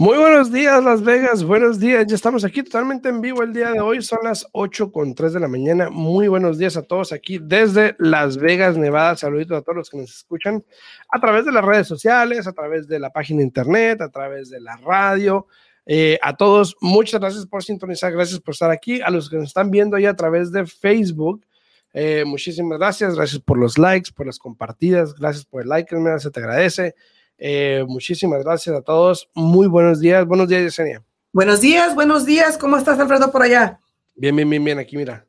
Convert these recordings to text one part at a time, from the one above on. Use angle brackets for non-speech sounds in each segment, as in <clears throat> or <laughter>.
Muy buenos días, Las Vegas. Buenos días. Ya estamos aquí totalmente en vivo el día de hoy. Son las 8 con 3 de la mañana. Muy buenos días a todos aquí desde Las Vegas, Nevada. Saluditos a todos los que nos escuchan a través de las redes sociales, a través de la página internet, a través de la radio. Eh, a todos, muchas gracias por sintonizar. Gracias por estar aquí. A los que nos están viendo ahí a través de Facebook. Eh, muchísimas gracias. Gracias por los likes, por las compartidas. Gracias por el like, se te agradece. Eh, muchísimas gracias a todos. Muy buenos días. Buenos días, Yesenia. Buenos días, buenos días. ¿Cómo estás, Alfredo, por allá? Bien, bien, bien, bien. Aquí, mira.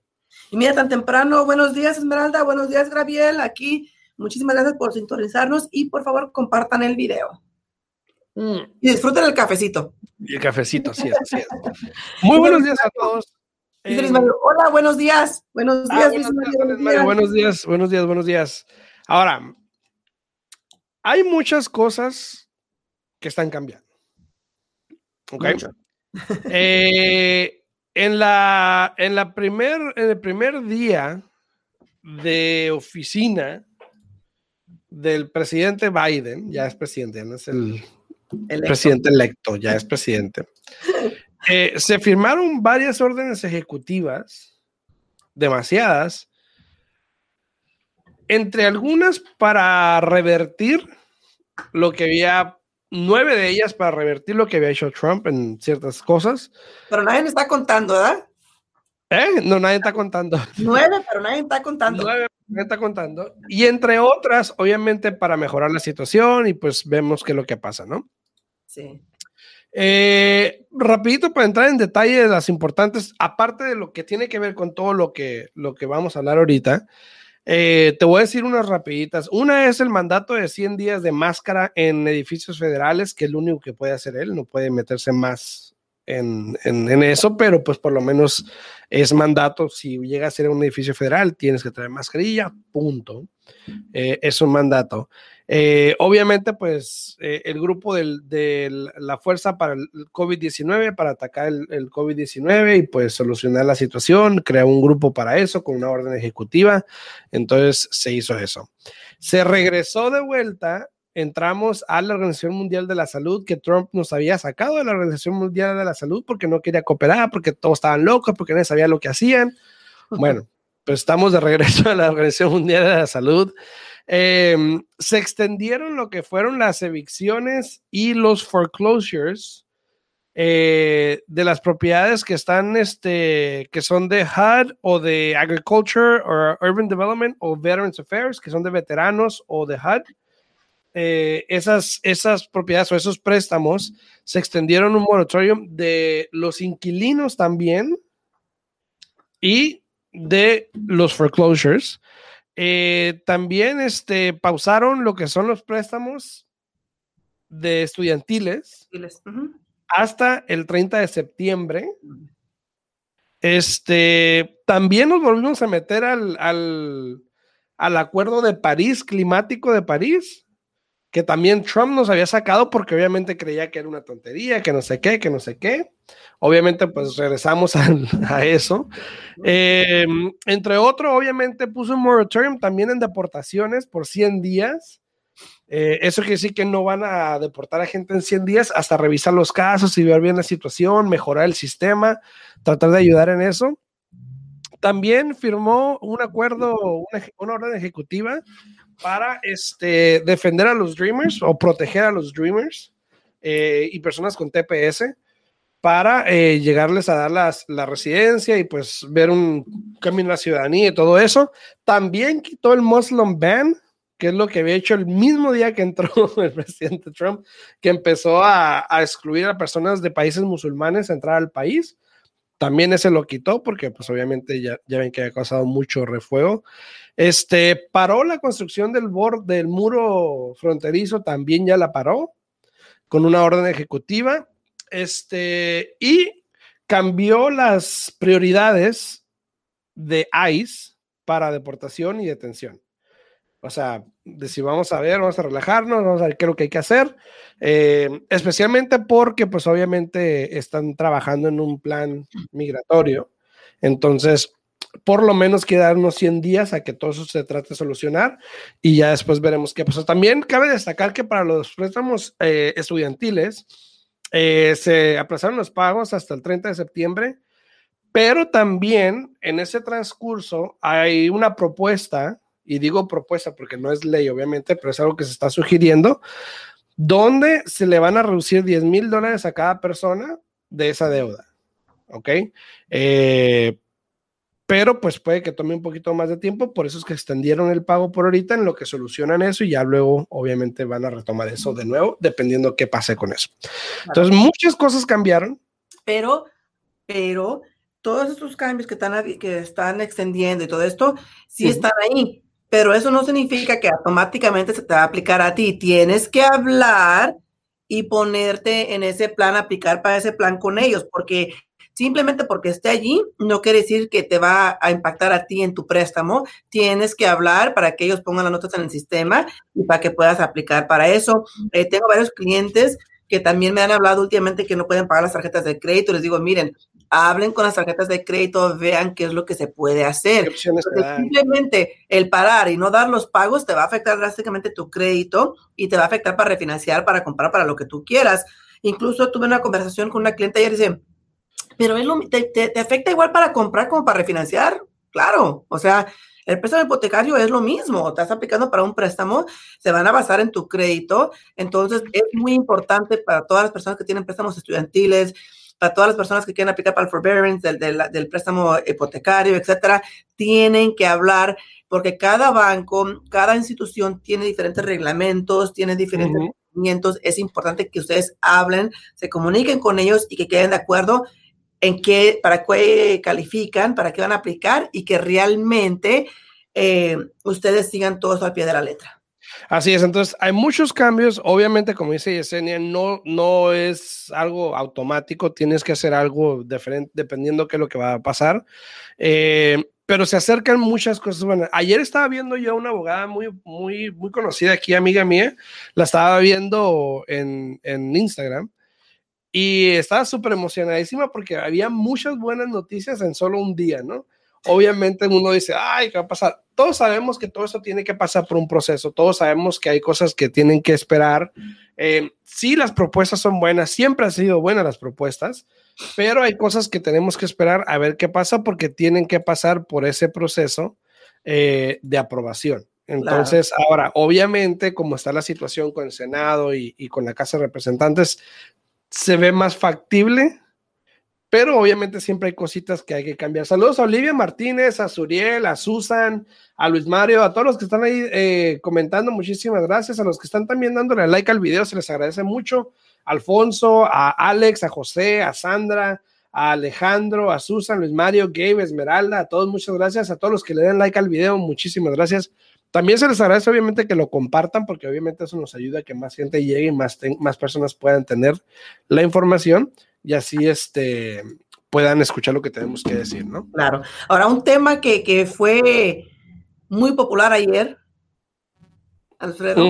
Y mira, tan temprano. Buenos días, Esmeralda. Buenos días, Gabriel. Aquí. Muchísimas gracias por sintonizarnos y por favor compartan el video. Mm. Y disfruten el cafecito. Y el cafecito, sí, así es. Muy buenos días a todos. Eh, Hola, buenos días. Buenos ah, días, buenos días, buenos días, buenos días. Ahora, hay muchas cosas que están cambiando. ¿Ok? Eh, en, la, en, la primer, en el primer día de oficina del presidente Biden, ya es presidente, no es el, presidente electo, ya es presidente. Eh, se firmaron varias órdenes ejecutivas, demasiadas, entre algunas para revertir lo que había, nueve de ellas para revertir lo que había hecho Trump en ciertas cosas. Pero nadie está contando, ¿verdad? ¿Eh? No, nadie está contando. Nueve, pero nadie está contando. Nueve, nadie está contando. Y entre otras, obviamente, para mejorar la situación y pues vemos qué es lo que pasa, ¿no? Sí. Eh, rapidito para entrar en detalle de las importantes, aparte de lo que tiene que ver con todo lo que, lo que vamos a hablar ahorita, eh, te voy a decir unas rapiditas. Una es el mandato de 100 días de máscara en edificios federales, que es lo único que puede hacer él, no puede meterse más en, eso, pero pues por lo menos es mandato. Si llega a ser un edificio federal, tienes que traer mascarilla, punto. Eh, es un mandato. Eh, obviamente, pues eh, el grupo de la fuerza para el COVID-19, para atacar el, COVID-19 y pues solucionar la situación, crea un grupo para eso con una orden ejecutiva. Entonces se hizo eso. Se regresó de vuelta, entramos a la Organización Mundial de la Salud, que Trump nos había sacado de la Organización Mundial de la Salud porque no quería cooperar, porque todos estaban locos, porque nadie sabía lo que hacían. Bueno, estamos de regreso a la Organización Mundial de la Salud. Em, se extendieron lo que fueron las evicciones y los foreclosures eh, de las propiedades que están, este, que son de HUD o de Agriculture o Urban Development o Veterans Affairs, que son de veteranos o de HUD. Eh, esas, esas propiedades o esos préstamos se extendieron un moratorium de los inquilinos también y de los foreclosures. Eh, también este, pausaron lo que son los préstamos de estudiantiles hasta el 30 de septiembre. Este, también nos volvimos a meter al, al, al acuerdo de París, climático de París, que también Trump nos había sacado porque obviamente creía que era una tontería, que no sé qué, que no sé qué. Obviamente, pues regresamos <laughs> a, eso. Em, entre otro, obviamente puso un moratorium también en deportaciones por 100 días. Eh, eso quiere decir que no van a deportar a gente en 100 días hasta revisar los casos y ver bien la situación, mejorar el sistema, tratar de ayudar en eso. También firmó un acuerdo, una, una orden ejecutiva para este, defender a los Dreamers o proteger a los Dreamers eh, y personas con TPS para eh, llegarles a dar las, la residencia y pues ver un camino a la ciudadanía y todo eso. También quitó el Muslim ban, que es lo que había hecho el mismo día que entró <laughs> el presidente Trump, que empezó a, a excluir a personas de países musulmanes a entrar al país. También ese lo quitó porque pues obviamente ya, ya ven que ha causado mucho refuego. Este, paró la construcción del, borde, del muro fronterizo, también ya la paró con una orden ejecutiva. Este, y cambió las prioridades de ICE para deportación y detención. O sea, de si vamos a ver, vamos a relajarnos, vamos a ver qué es lo que hay que hacer, eh, especialmente porque pues obviamente están trabajando en un plan migratorio. Entonces, por lo menos quedarnos 100 días a que todo eso se trate de solucionar y ya después veremos qué pasa. También cabe destacar que para los préstamos eh, estudiantiles eh, se aplazaron los pagos hasta el 30 de septiembre, pero también en ese transcurso hay una propuesta y digo propuesta porque no es ley, obviamente, pero es algo que se está sugiriendo, donde se le van a reducir 10 mil dólares a cada persona de esa deuda. ¿Ok? Eh, pero pues puede que tome un poquito más de tiempo, por eso es que extendieron el pago por ahorita en lo que solucionan eso y ya luego obviamente van a retomar eso de nuevo, dependiendo qué pase con eso. Entonces, muchas cosas cambiaron. Pero, pero todos estos cambios que están, que están extendiendo y todo esto, sí están ahí pero eso no significa que automáticamente se te va a aplicar a ti. Tienes que hablar y ponerte en ese plan, aplicar para ese plan con ellos, porque simplemente porque esté allí no quiere decir que te va a impactar a ti en tu préstamo. Tienes que hablar para que ellos pongan las notas en el sistema y para que puedas aplicar para eso. Eh, tengo varios clientes que también me han hablado últimamente que no pueden pagar las tarjetas de crédito. Les digo, miren, hablen con las tarjetas de crédito, vean qué es lo que se puede hacer. Simplemente el parar y no dar los pagos te va a afectar drásticamente tu crédito y te va a afectar para refinanciar, para comprar, para lo que tú quieras. Incluso tuve una conversación con una cliente ayer y dice, pero es lo, te, te, afecta igual para comprar como para refinanciar. Claro, o sea, el préstamo hipotecario es lo mismo, estás aplicando para un préstamo, se van a basar en tu crédito, entonces es muy importante para todas las personas que tienen préstamos estudiantiles, para todas las personas que quieren aplicar para el forbearance, del, préstamo hipotecario, etcétera, tienen que hablar porque cada banco, cada institución tiene diferentes reglamentos, tiene diferentes uh Es importante que ustedes hablen, se comuniquen con ellos y que queden de acuerdo en qué, para qué califican, para qué van a aplicar y que realmente eh, ustedes sigan todo eso al pie de la letra. Así es, entonces hay muchos cambios. Obviamente, como dice Yesenia, no, no es algo automático, tienes que hacer algo diferente dependiendo qué es lo que va a pasar. Eh, pero se acercan muchas cosas buenas. Ayer estaba viendo yo a una abogada muy, muy, muy conocida aquí, amiga mía, la estaba viendo en, en Instagram y estaba súper emocionadísima porque había muchas buenas noticias en solo un día, ¿no? obviamente uno dice, ay, ¿qué va a pasar? Todos sabemos que todo eso tiene que pasar por un proceso, todos sabemos que hay cosas que tienen que esperar. Eh, sí, las propuestas son buenas, siempre han sido buenas las propuestas, pero hay cosas que tenemos que esperar a ver qué pasa porque tienen que pasar por ese proceso eh, de aprobación. Entonces, ahora, obviamente, como está la situación con el Senado y, y con la Casa de Representantes, se ve más factible pero obviamente siempre hay cositas que hay que cambiar. Saludos a Olivia Martínez, a Suriel, a Susan, a Luis Mario, a todos los que están ahí eh, comentando. Muchísimas gracias. A los que están también dándole like al video, se les agradece mucho. Alfonso, a Alex, a José, a Sandra, a Alejandro, a Susan, Luis Mario, Gabe, Esmeralda, a todos muchas gracias. A todos los que le den like al video, muchísimas gracias. También se les agradece obviamente que lo compartan porque obviamente eso nos ayuda a que más gente llegue y más, más personas puedan tener la información y así este, puedan escuchar lo que tenemos que decir, ¿no? Claro. Ahora, un tema que, que fue muy popular ayer, Alfredo.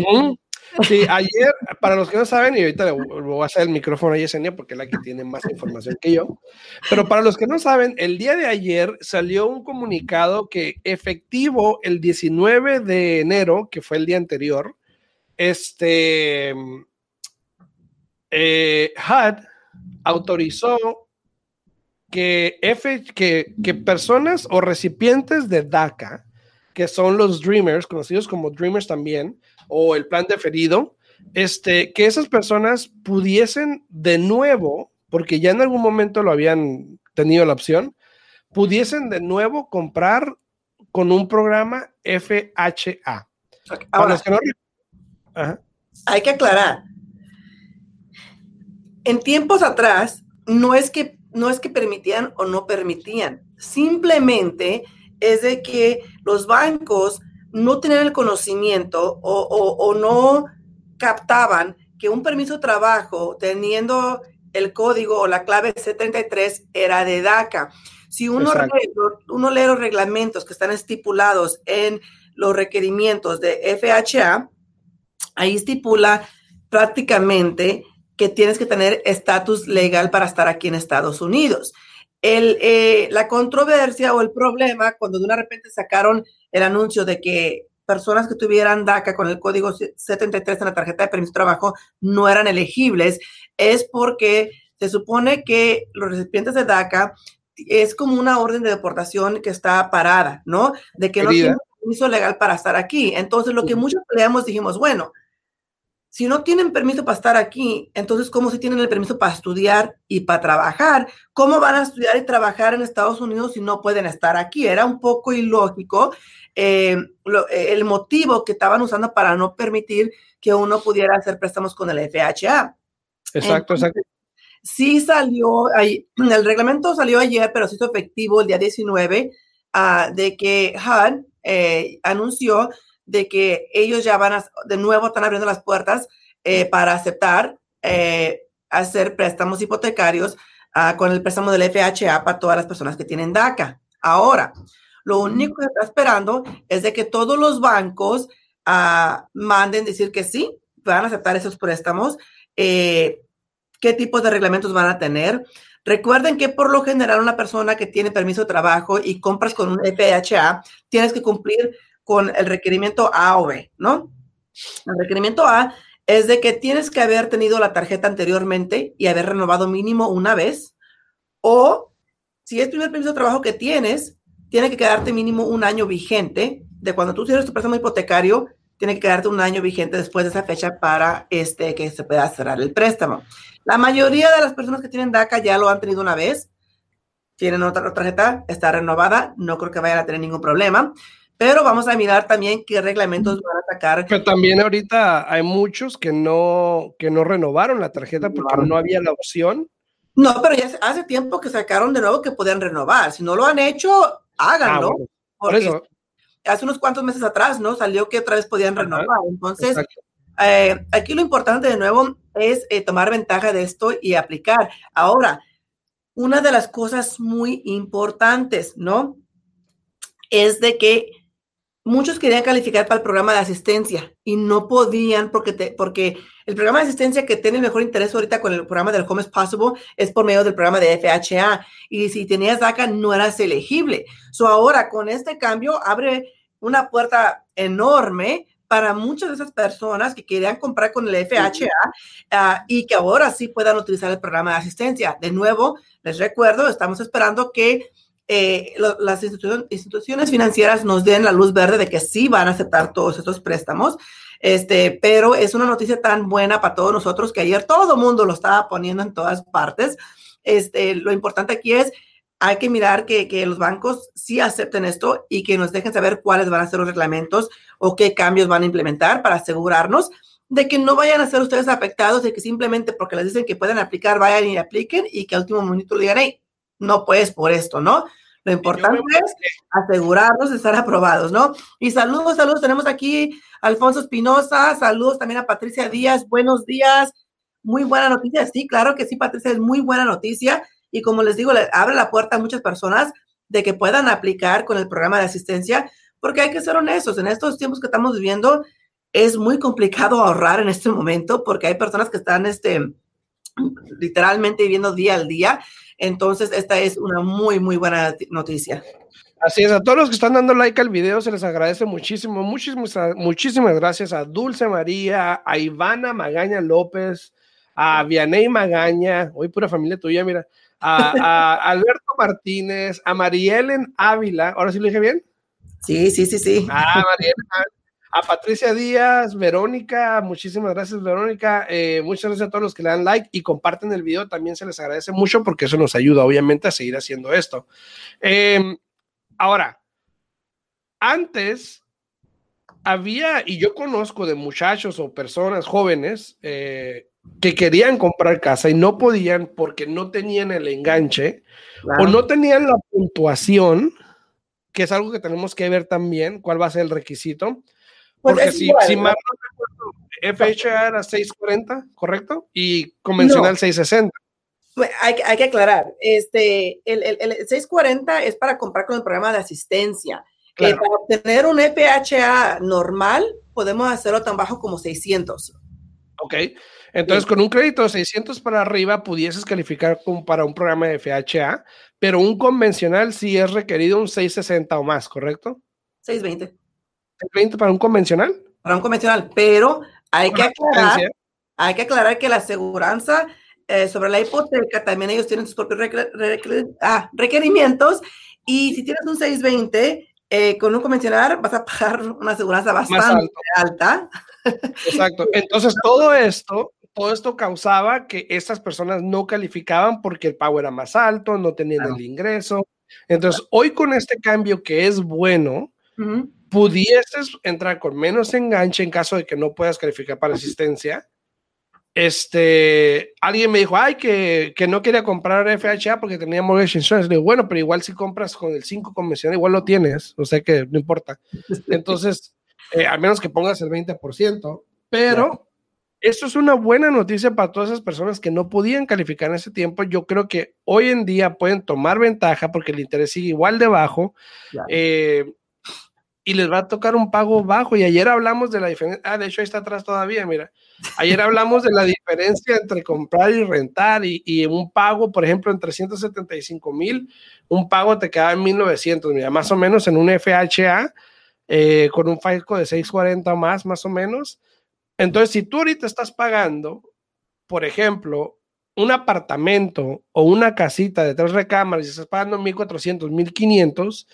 Sí, ayer, para los que no saben, y ahorita le voy a hacer el micrófono a Yesenia porque es la que tiene más información que yo, pero para los que no saben, el día de ayer salió un comunicado que efectivo el 19 de enero, que fue el día anterior, este, eh, HUD autorizó que, F, que, que personas o recipientes de DACA, que son los Dreamers, conocidos como Dreamers también, o el plan deferido, este, que esas personas pudiesen de nuevo, porque ya en algún momento lo habían tenido la opción, pudiesen de nuevo comprar con un programa FHA. Ahora, hay que aclarar, en tiempos atrás, no es que no es que permitían o no permitían, simplemente es de que los bancos no tenían el conocimiento o, no captaban que un permiso de trabajo teniendo el código o la clave C33 era de DACA. Si uno, uno lee los reglamentos que están estipulados en los requerimientos de FHA, ahí estipula prácticamente que tienes que tener estatus legal para estar aquí en Estados Unidos. El, eh, la controversia o el problema cuando de una repente sacaron el anuncio de que personas que tuvieran DACA con el código 73 en la tarjeta de permiso de trabajo no eran elegibles, es porque se supone que los recipientes de DACA es como una orden de deportación que está parada, ¿no? De que no tienen permiso legal para estar aquí. Entonces, lo que muchos peleamos dijimos, bueno, si no tienen permiso para estar aquí, entonces, ¿cómo si tienen el permiso para estudiar y para trabajar? ¿Cómo van a estudiar y trabajar en Estados Unidos si no pueden estar aquí? Era un poco ilógico eh, el motivo que estaban usando para no permitir que uno pudiera hacer préstamos con el FHA. Exacto, exacto. Sí salió, <clears throat> el reglamento salió ayer, pero se hizo efectivo el día 19 ah, de que HUD eh, anunció de que ellos ya van a, de nuevo están abriendo las puertas eh, para aceptar eh, hacer préstamos hipotecarios ah, con el préstamo del FHA para todas las personas que tienen DACA. Ahora, lo único que está esperando es de que todos los bancos uh, manden decir que sí, van a aceptar esos préstamos. Eh, ¿Qué tipos de reglamentos van a tener? Recuerden que por lo general una persona que tiene permiso de trabajo y compras con un FHA, tienes que cumplir con el requerimiento A o B, ¿no? El requerimiento A es de que tienes que haber tenido la tarjeta anteriormente y haber renovado mínimo una vez, o si es primer permiso de trabajo que tienes, tiene que quedarte mínimo un año vigente de cuando tú tienes tu préstamo hipotecario, tiene que quedarte un año vigente después de esa fecha para este, que se pueda cerrar el préstamo. La mayoría de las personas que tienen DACA ya lo han tenido una vez, tienen otra tarjeta, está renovada, no creo que vayan a tener ningún problema pero vamos a mirar también qué reglamentos van a sacar. Pero también ahorita hay muchos que no, que no renovaron la tarjeta porque no, había la opción. No, pero ya hace tiempo que sacaron de nuevo que podían renovar. Si no lo han hecho, háganlo. Ah, por eso. Hace unos cuantos meses atrás, ¿no? Salió que otra vez podían renovar. Entonces, eh, aquí lo importante de nuevo es eh, tomar ventaja de esto y aplicar. Ahora, una de las cosas muy importantes, ¿no? Es de que muchos querían calificar para el programa de asistencia y no podían porque, porque el programa de asistencia que tiene el mejor interés ahorita con el programa del Home is Possible es por medio del programa de FHA. Y si tenías DACA no eras elegible. So ahora con este cambio abre una puerta enorme para muchas de esas personas que querían comprar con el FHA ah, y que ahora sí puedan utilizar el programa de asistencia. De nuevo, les recuerdo, estamos esperando que eh, las instituciones financieras nos den la luz verde de que sí van a aceptar todos estos préstamos. Este, pero es una noticia tan buena para todos nosotros que ayer todo el mundo lo estaba poniendo en todas partes. Este, lo importante aquí es, hay que mirar que, que, los bancos sí acepten esto y que nos dejen saber cuáles van a ser los reglamentos o qué cambios van a implementar para asegurarnos de que no vayan a ser ustedes afectados, de que simplemente porque les dicen que pueden aplicar, vayan y apliquen y que al último momento le digan, hey, no puedes por esto, ¿no? Lo importante es asegurarnos de estar aprobados, ¿no? Y saludos, saludos. Tenemos aquí a Alfonso Espinosa, saludos también a Patricia Díaz, buenos días. Muy buena noticia, sí, claro que sí, Patricia, es muy buena noticia. Y como les digo, le abre la puerta a muchas personas de que puedan aplicar con el programa de asistencia, porque hay que ser honestos, en estos tiempos que estamos viviendo es muy complicado ahorrar en este momento porque hay personas que están este, literalmente viviendo día al día entonces, esta es una muy, muy buena noticia. Así es, a todos los que están dando like al video se les agradece muchísimo, muchísimas, muchísimas gracias a Dulce María, a Ivana Magaña López, a Vianey Magaña, hoy pura familia tuya, mira, a, <laughs> Alberto Martínez, a Marielen Ávila, ahora sí lo dije bien. Sí, sí, sí, sí. Ah, Marielen a Patricia Díaz, Verónica, muchísimas gracias Verónica, eh, muchas gracias a todos los que le dan like y comparten el video, también se les agradece mucho porque eso nos ayuda obviamente a seguir haciendo esto. Em, ahora, antes había, y yo conozco de muchachos o personas jóvenes eh, que querían comprar casa y no podían porque no tenían el enganche o no tenían la puntuación, que es algo que tenemos que ver también, cuál va a ser el requisito pues Porque si, si más FHA era 640, ¿correcto? Y convencional 660. Pues, hay, hay, que aclarar, este, el, el, el, 640 es para comprar con el programa de asistencia. Eh, para obtener un FHA normal, podemos hacerlo tan bajo como 600. Ok, entonces con un crédito de 600 para arriba pudieses calificar como para un programa de FHA, pero un convencional sí es requerido un 660 o más, ¿correcto? 620. 620 para un convencional. Para un convencional, pero hay que aclarar, hay que aclarar que la aseguranza eh, sobre la hipoteca, también ellos tienen sus propios ah, requerimientos. Y si tienes un 620, eh, con un convencional vas a pagar una aseguranza bastante alta. Exacto. <laughs> Entonces, todo esto, todo esto causaba que estas personas no calificaban porque el pago era más alto, no tenían el ingreso. Entonces, hoy con este cambio que es bueno, pudieses entrar con menos enganche en caso de que no puedas calificar para asistencia este, alguien me dijo, ay, que, que, no quería comprar FHA porque tenía mortgage insurance. Le digo, bueno, pero igual si compras con el 5 convencional, igual lo tienes, o sea que no importa. <laughs> Entonces, eh, al menos que pongas el 20%, pero esto es una buena noticia para todas esas personas que no podían calificar en ese tiempo. Yo creo que hoy en día pueden tomar ventaja porque el interés sigue igual de bajo. Eh, y les va a tocar un pago bajo. Y ayer hablamos de la diferencia. Ah, de hecho, ahí está atrás todavía, mira. Ayer hablamos de la diferencia entre comprar y rentar y, un pago, por ejemplo, en 375 mil, un pago te queda en 1900, mira, más o menos en un FHA eh, con un FICO de 640 más, más o menos. Entonces, si tú ahorita estás pagando, por ejemplo, un apartamento o una casita de tres recámaras y estás pagando 1400, 1500,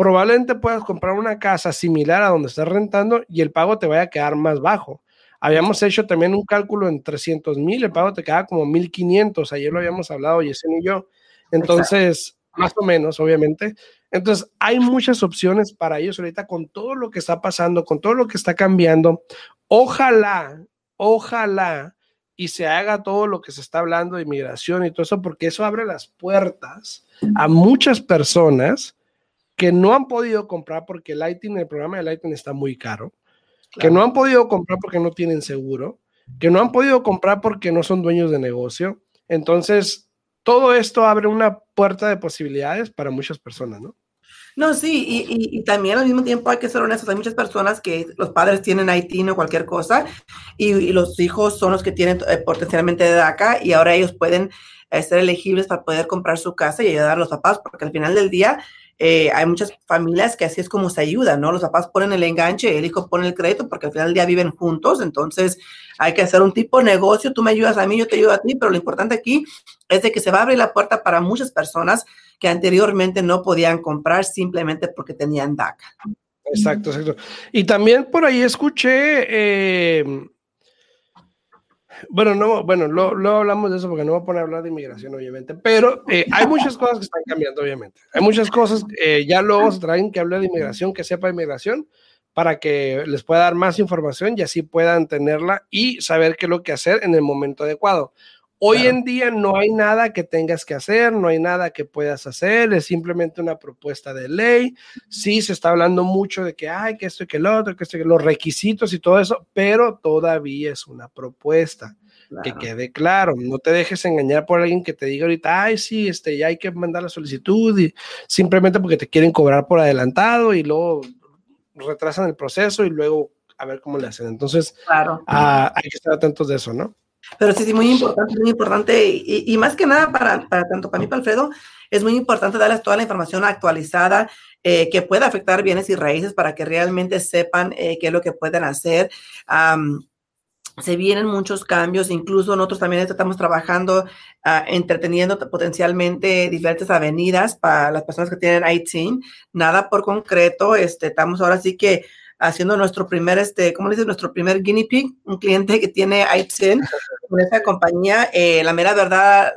probablemente puedas comprar una casa similar a donde estás rentando y el pago te vaya a quedar más bajo. Habíamos hecho también un cálculo en 300 mil, el pago te queda como 1500, ayer lo habíamos hablado Yesen y yo. Entonces, más o menos, obviamente. Entonces, hay muchas opciones para ellos ahorita con todo lo que está pasando, con todo lo que está cambiando. Ojalá, ojalá y se haga todo lo que se está hablando de inmigración y todo eso, porque eso abre las puertas a muchas personas que no han podido comprar porque el Lighting, el programa de Lighting está muy caro que no han podido comprar porque no tienen seguro, que no han podido comprar porque no son dueños de negocio. Entonces, todo esto abre una puerta de posibilidades para muchas personas, ¿no? No, sí, y, también al mismo tiempo hay que ser honestos, hay muchas personas que los padres tienen Haití o cualquier cosa y, los hijos son los que tienen eh, potencialmente de DACA y ahora ellos pueden eh, ser elegibles para poder comprar su casa y ayudar a los papás, porque al final del día eh, hay muchas familias que así es como se ayudan, ¿no? Los papás ponen el enganche, el hijo pone el crédito porque al final del día viven juntos, entonces hay que hacer un tipo de negocio, tú me ayudas a mí, yo te ayudo a ti, pero lo importante aquí es de que se va a abrir la puerta para muchas personas que anteriormente no podían comprar simplemente porque tenían DACA. Exacto, exacto. Y también por ahí escuché... Eh, bueno, no, bueno, luego hablamos de eso porque no voy a poner a hablar de inmigración, obviamente, pero eh, hay muchas cosas que están cambiando, obviamente. Hay muchas cosas, eh, ya luego se traen que hablar de inmigración, que sepa inmigración, para que les pueda dar más información y así puedan tenerla y saber qué es lo que hacer en el momento adecuado. Hoy en día no hay nada que tengas que hacer, no hay nada que puedas hacer, es simplemente una propuesta de ley. Sí, se está hablando mucho de que hay que esto y que lo otro, que esto y que los requisitos y todo eso, pero todavía es una propuesta. Que quede claro, no te dejes engañar por alguien que te diga ahorita, ay, sí, este, ya hay que mandar la solicitud y simplemente porque te quieren cobrar por adelantado y luego retrasan el proceso y luego a ver cómo le hacen. Entonces, claro. Ah, hay que estar atentos de eso, ¿no? Pero sí, sí, muy importante, muy importante. Y, más que nada, para, para, tanto para mí, para Alfredo, es muy importante darles toda la información actualizada eh, que pueda afectar bienes y raíces para que realmente sepan eh, qué es lo que pueden hacer. se vienen muchos cambios, incluso nosotros también estamos trabajando, uh, entreteniendo potencialmente diferentes avenidas para las personas que tienen IT. Nada por concreto, este, estamos ahora sí que haciendo nuestro primer, este, ¿cómo le dices? Nuestro primer guinea pig, un cliente que tiene iTunes con esa compañía. Eh, la mera verdad,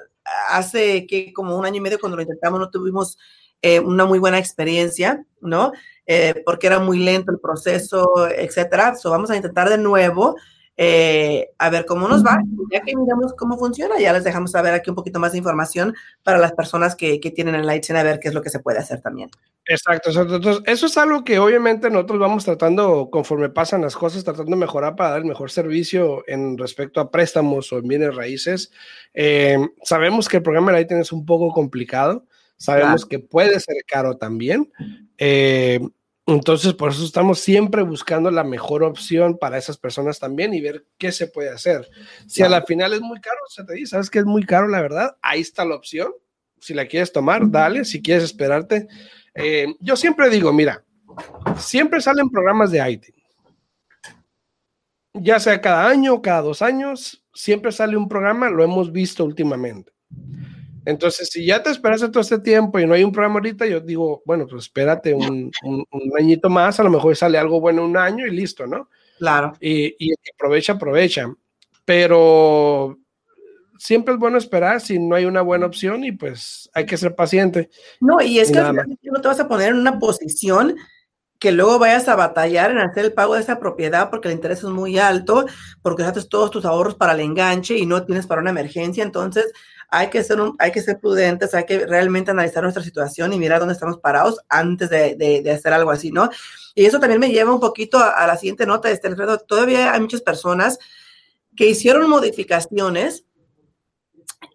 hace que como un año y medio cuando lo intentamos no tuvimos eh, una muy buena experiencia, ¿no? Eh, porque era muy lento el proceso, etcétera. So, vamos a intentar de nuevo. Eh, a ver cómo nos va. Ya que miramos cómo funciona, ya les dejamos saber aquí un poquito más de información para las personas que, que tienen el Lightsen a ver qué es lo que se puede hacer también. Exacto. Entonces, eso es algo que obviamente nosotros vamos tratando, conforme pasan las cosas, tratando de mejorar para dar el mejor servicio en respecto a préstamos o en bienes raíces. Eh, sabemos que el programa de Lightning es un poco complicado, sabemos que puede ser caro también. Eh, entonces, por eso estamos siempre buscando la mejor opción para esas personas también y ver qué se puede hacer. Si a la final es muy caro, se te dice, ¿sabes que es muy caro, la verdad? Ahí está la opción. Si la quieres tomar, dale. Si quieres esperarte. Eh, yo siempre digo, mira, siempre salen programas de IT. Ya sea cada año, cada dos años, siempre sale un programa, lo hemos visto últimamente. Entonces, si ya te esperaste todo este tiempo y no hay un programa ahorita, yo digo, bueno, pues espérate un, un, añito más, a lo mejor sale algo bueno un año y listo, ¿no? Claro. Y, y aprovecha, aprovecha. Pero siempre es bueno esperar si no hay una buena opción y pues hay que ser paciente. No, y es que no te vas a poner en una posición que luego vayas a batallar en hacer el pago de esa propiedad porque el interés es muy alto, porque haces todos tus ahorros para el enganche y no tienes para una emergencia. Entonces, hay que ser, hay que ser prudentes, hay que realmente analizar nuestra situación y mirar dónde estamos parados antes de, de, hacer algo así, ¿no? Y eso también me lleva un poquito a, la siguiente nota, este, Alfredo. Todavía hay muchas personas que hicieron modificaciones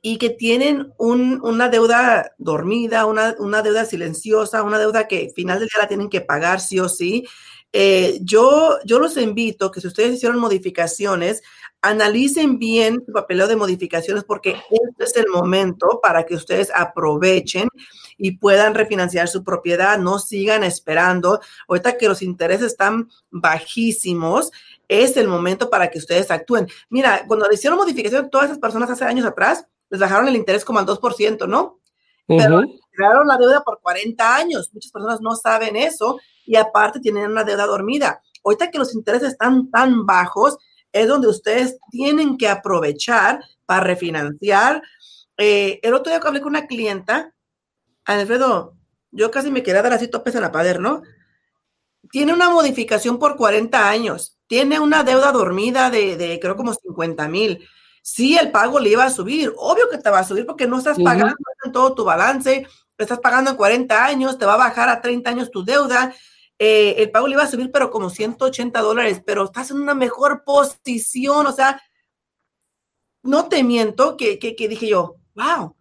y que tienen un, una deuda dormida, una, una, deuda silenciosa, una deuda que final del día la tienen que pagar sí o sí. Eh, yo, yo los invito que si ustedes hicieron modificaciones, analicen bien su papeleo de modificaciones porque este es el momento para que ustedes aprovechen y puedan refinanciar su propiedad, no sigan esperando. Ahorita que los intereses están bajísimos, es el momento para que ustedes actúen. Mira, cuando le hicieron modificación, todas esas personas hace años atrás les bajaron el interés como al 2%, ¿no? Pero crearon la deuda por 40 años. Muchas personas no saben eso y aparte tienen una deuda dormida. Ahorita que los intereses están tan bajos, es donde ustedes tienen que aprovechar para refinanciar. Eh, el otro día que hablé con una clienta, Alfredo, yo casi me quería dar así topes en la pader, ¿no? Tiene una modificación por 40 años, tiene una deuda dormida de, de creo como 50 mil. Sí, el pago le iba a subir, obvio que te va a subir porque no estás pagando en todo tu balance, estás pagando en 40 años, te va a bajar a 30 años tu deuda. Eh, el pago le iba a subir, pero como 180 dólares, pero estás en una mejor posición, o sea, no te miento que, que, dije yo, wow,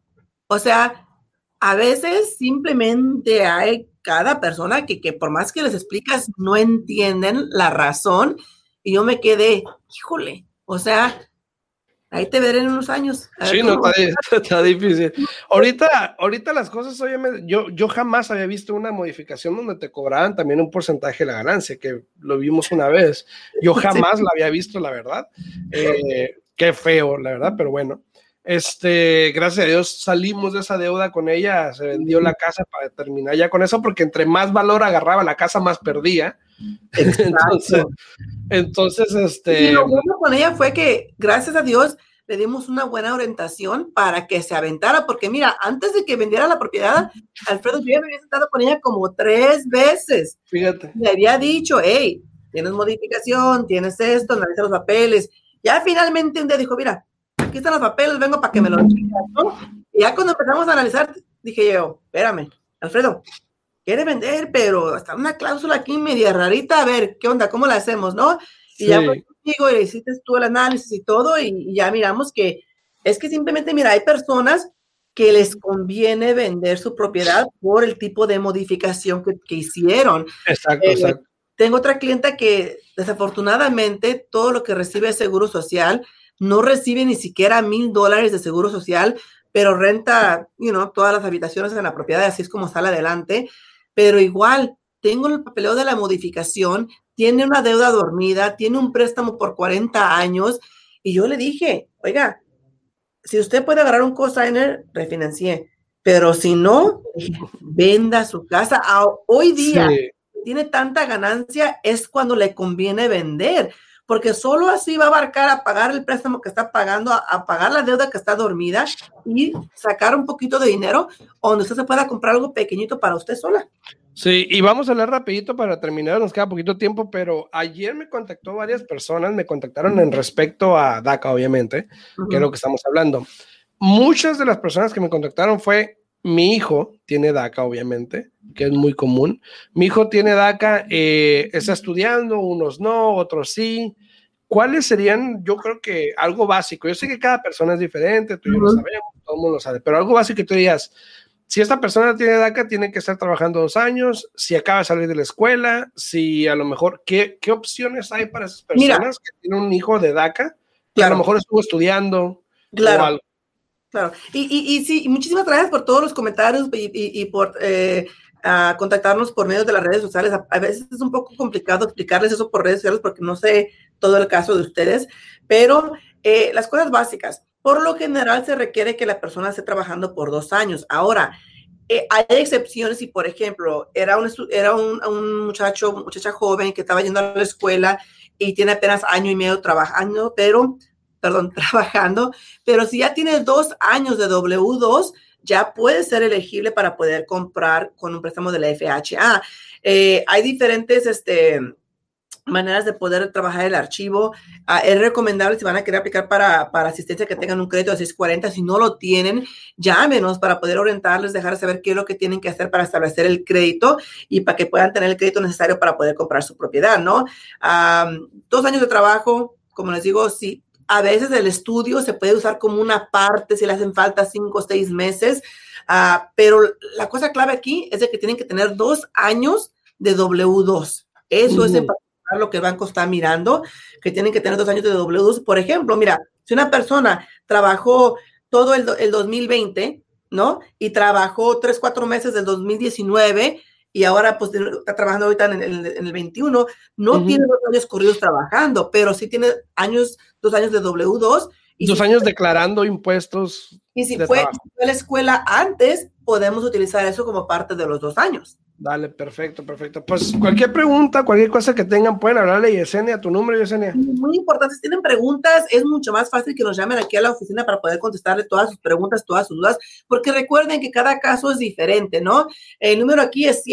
o sea, a veces simplemente hay cada persona que, que por más que les explicas, no entienden la razón y yo me quedé, híjole, o sea, Ahí te veré en unos años. Sí, no, <laughs> está, difícil. Ahorita, ahorita las cosas, obviamente, yo, yo jamás había visto una modificación donde te cobraban también un porcentaje de la ganancia, que lo vimos una vez. Yo <laughs> jamás la había visto, la verdad. Eh, qué feo, la verdad, pero bueno. Este, gracias a Dios salimos de esa deuda con ella, se vendió la casa para terminar ya con eso, porque entre más valor agarraba la casa, más perdía. Entonces, entonces, este. Y lo bueno con ella fue que, gracias a Dios, le dimos una buena orientación para que se aventara, porque mira, antes de que vendiera la propiedad, Alfredo, yo ya me había sentado con ella como tres veces. Fíjate. Le había dicho, hey, tienes modificación, tienes esto, analiza los papeles. Ya finalmente un día dijo, mira, aquí están los papeles, vengo para que me los ¿no? Y ya cuando empezamos a analizar, dije yo, espérame, Alfredo, quiere vender, pero hasta una cláusula aquí media rarita, a ver, ¿qué onda? ¿Cómo la hacemos, no? Y ya fue contigo y hiciste tú el análisis y todo, y, ya miramos que es que simplemente, mira, hay personas que les conviene vender su propiedad por el tipo de modificación que, hicieron. Exacto, eh, exacto. Tengo otra clienta que desafortunadamente todo lo que recibe es seguro social no recibe ni siquiera mil dólares de seguro social, pero renta, you know, todas las habitaciones en la propiedad, así es como sale adelante. Pero igual, tengo el papeleo de la modificación, tiene una deuda dormida, tiene un préstamo por 40 años. Y yo le dije, oiga, si usted puede agarrar un cosigner, refinancié. Pero si no, <laughs> venda su casa. hoy día tiene tanta ganancia, es cuando le conviene vender porque solo así va a abarcar a pagar el préstamo que está pagando, a, pagar la deuda que está dormida y sacar un poquito de dinero donde usted se pueda comprar algo pequeñito para usted sola. Sí, y vamos a hablar rapidito para terminar, nos queda poquito tiempo, pero ayer me contactó varias personas, me contactaron en respecto a DACA, obviamente, que es lo que estamos hablando. Muchas de las personas que me contactaron fue, mi hijo tiene DACA, obviamente, que es muy común. Mi hijo tiene DACA, eh, está estudiando, unos no, otros sí. ¿Cuáles serían, yo creo que algo básico? Yo sé que cada persona es diferente, tú y yo lo sabemos, todo el mundo lo sabe, pero algo básico que tú dirías, si esta persona tiene DACA, tiene que estar trabajando dos años, si acaba de salir de la escuela, si a lo mejor, ¿qué, qué opciones hay para esas personas que tienen un hijo de DACA? Que a lo mejor estuvo estudiando claro. o algo. Claro, y, y, y, sí, muchísimas gracias por todos los comentarios y, y por eh, contactarnos por medio de las redes sociales. A, a, veces es un poco complicado explicarles eso por redes sociales porque no sé todo el caso de ustedes, pero eh, las cosas básicas. Por lo general se requiere que la persona esté trabajando por dos años. Ahora, eh, hay excepciones y, por ejemplo, era, un, era un, un, muchacho, muchacha joven que estaba yendo a la escuela y tiene apenas año y medio trabajando, pero, perdón, <laughs> trabajando, pero si ya tiene dos años de W2, ya puede ser elegible para poder comprar con un préstamo de la FHA. Eh, hay diferentes, este, maneras de poder trabajar el archivo. Uh, es recomendable si van a querer aplicar para, para, asistencia que tengan un crédito de 640. Si no lo tienen, llámenos para poder orientarles, dejar saber qué es lo que tienen que hacer para establecer el crédito y para que puedan tener el crédito necesario para poder comprar su propiedad, ¿no? Um, dos años de trabajo, como les digo, sí. A veces el estudio se puede usar como una parte si le hacen falta cinco o seis meses, uh, pero la cosa clave aquí es de que tienen que tener dos años de W2. Eso uh -huh. es en lo que el banco está mirando, que tienen que tener dos años de W2. Por ejemplo, mira, si una persona trabajó todo el, el 2020, ¿no? Y trabajó tres, cuatro meses del 2019 y ahora pues está trabajando ahorita en el, en el 21, no uh -huh. tiene dos años corridos trabajando, pero sí tiene años, dos años de W2. Y dos si años fue, declarando impuestos. Y si fue, si fue a la escuela antes, podemos utilizar eso como parte de los dos años. Dale, perfecto, perfecto. Pues cualquier pregunta, cualquier cosa que tengan, pueden hablarle a Yesenia, tu número, Yesenia. Muy importante, si tienen preguntas, es mucho más fácil que nos llamen aquí a la oficina para poder contestarle todas sus preguntas, todas sus dudas, porque recuerden que cada caso es diferente, ¿no? El número aquí es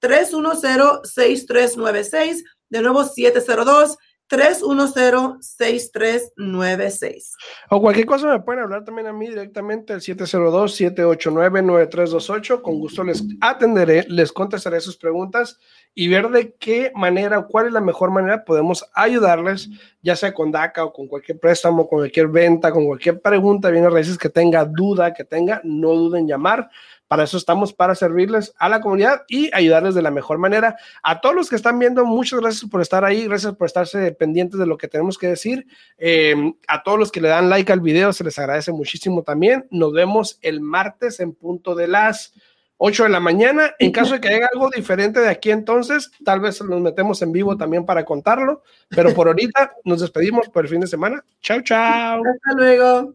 702-310-6396, de nuevo 702 310-6396. O cualquier cosa me pueden hablar también a mí directamente al 702-789-9328. Con gusto les atenderé, les contestaré sus preguntas y ver de qué manera, cuál es la mejor manera podemos ayudarles, ya sea con DACA o con cualquier préstamo, con cualquier venta, con cualquier pregunta, bien raíces que tenga duda, que tenga, no duden en llamar. Para eso estamos, para servirles a la comunidad y ayudarles de la mejor manera. A todos los que están viendo, muchas gracias por estar ahí, gracias por estarse pendientes de lo que tenemos que decir. Eh, a todos los que le dan like al video, se les agradece muchísimo también. Nos vemos el martes en punto de las 8 de la mañana. En caso de que haya algo diferente de aquí entonces, tal vez nos metemos en vivo también para contarlo. Pero por ahorita nos despedimos por el fin de semana. Chao, chao. Hasta luego.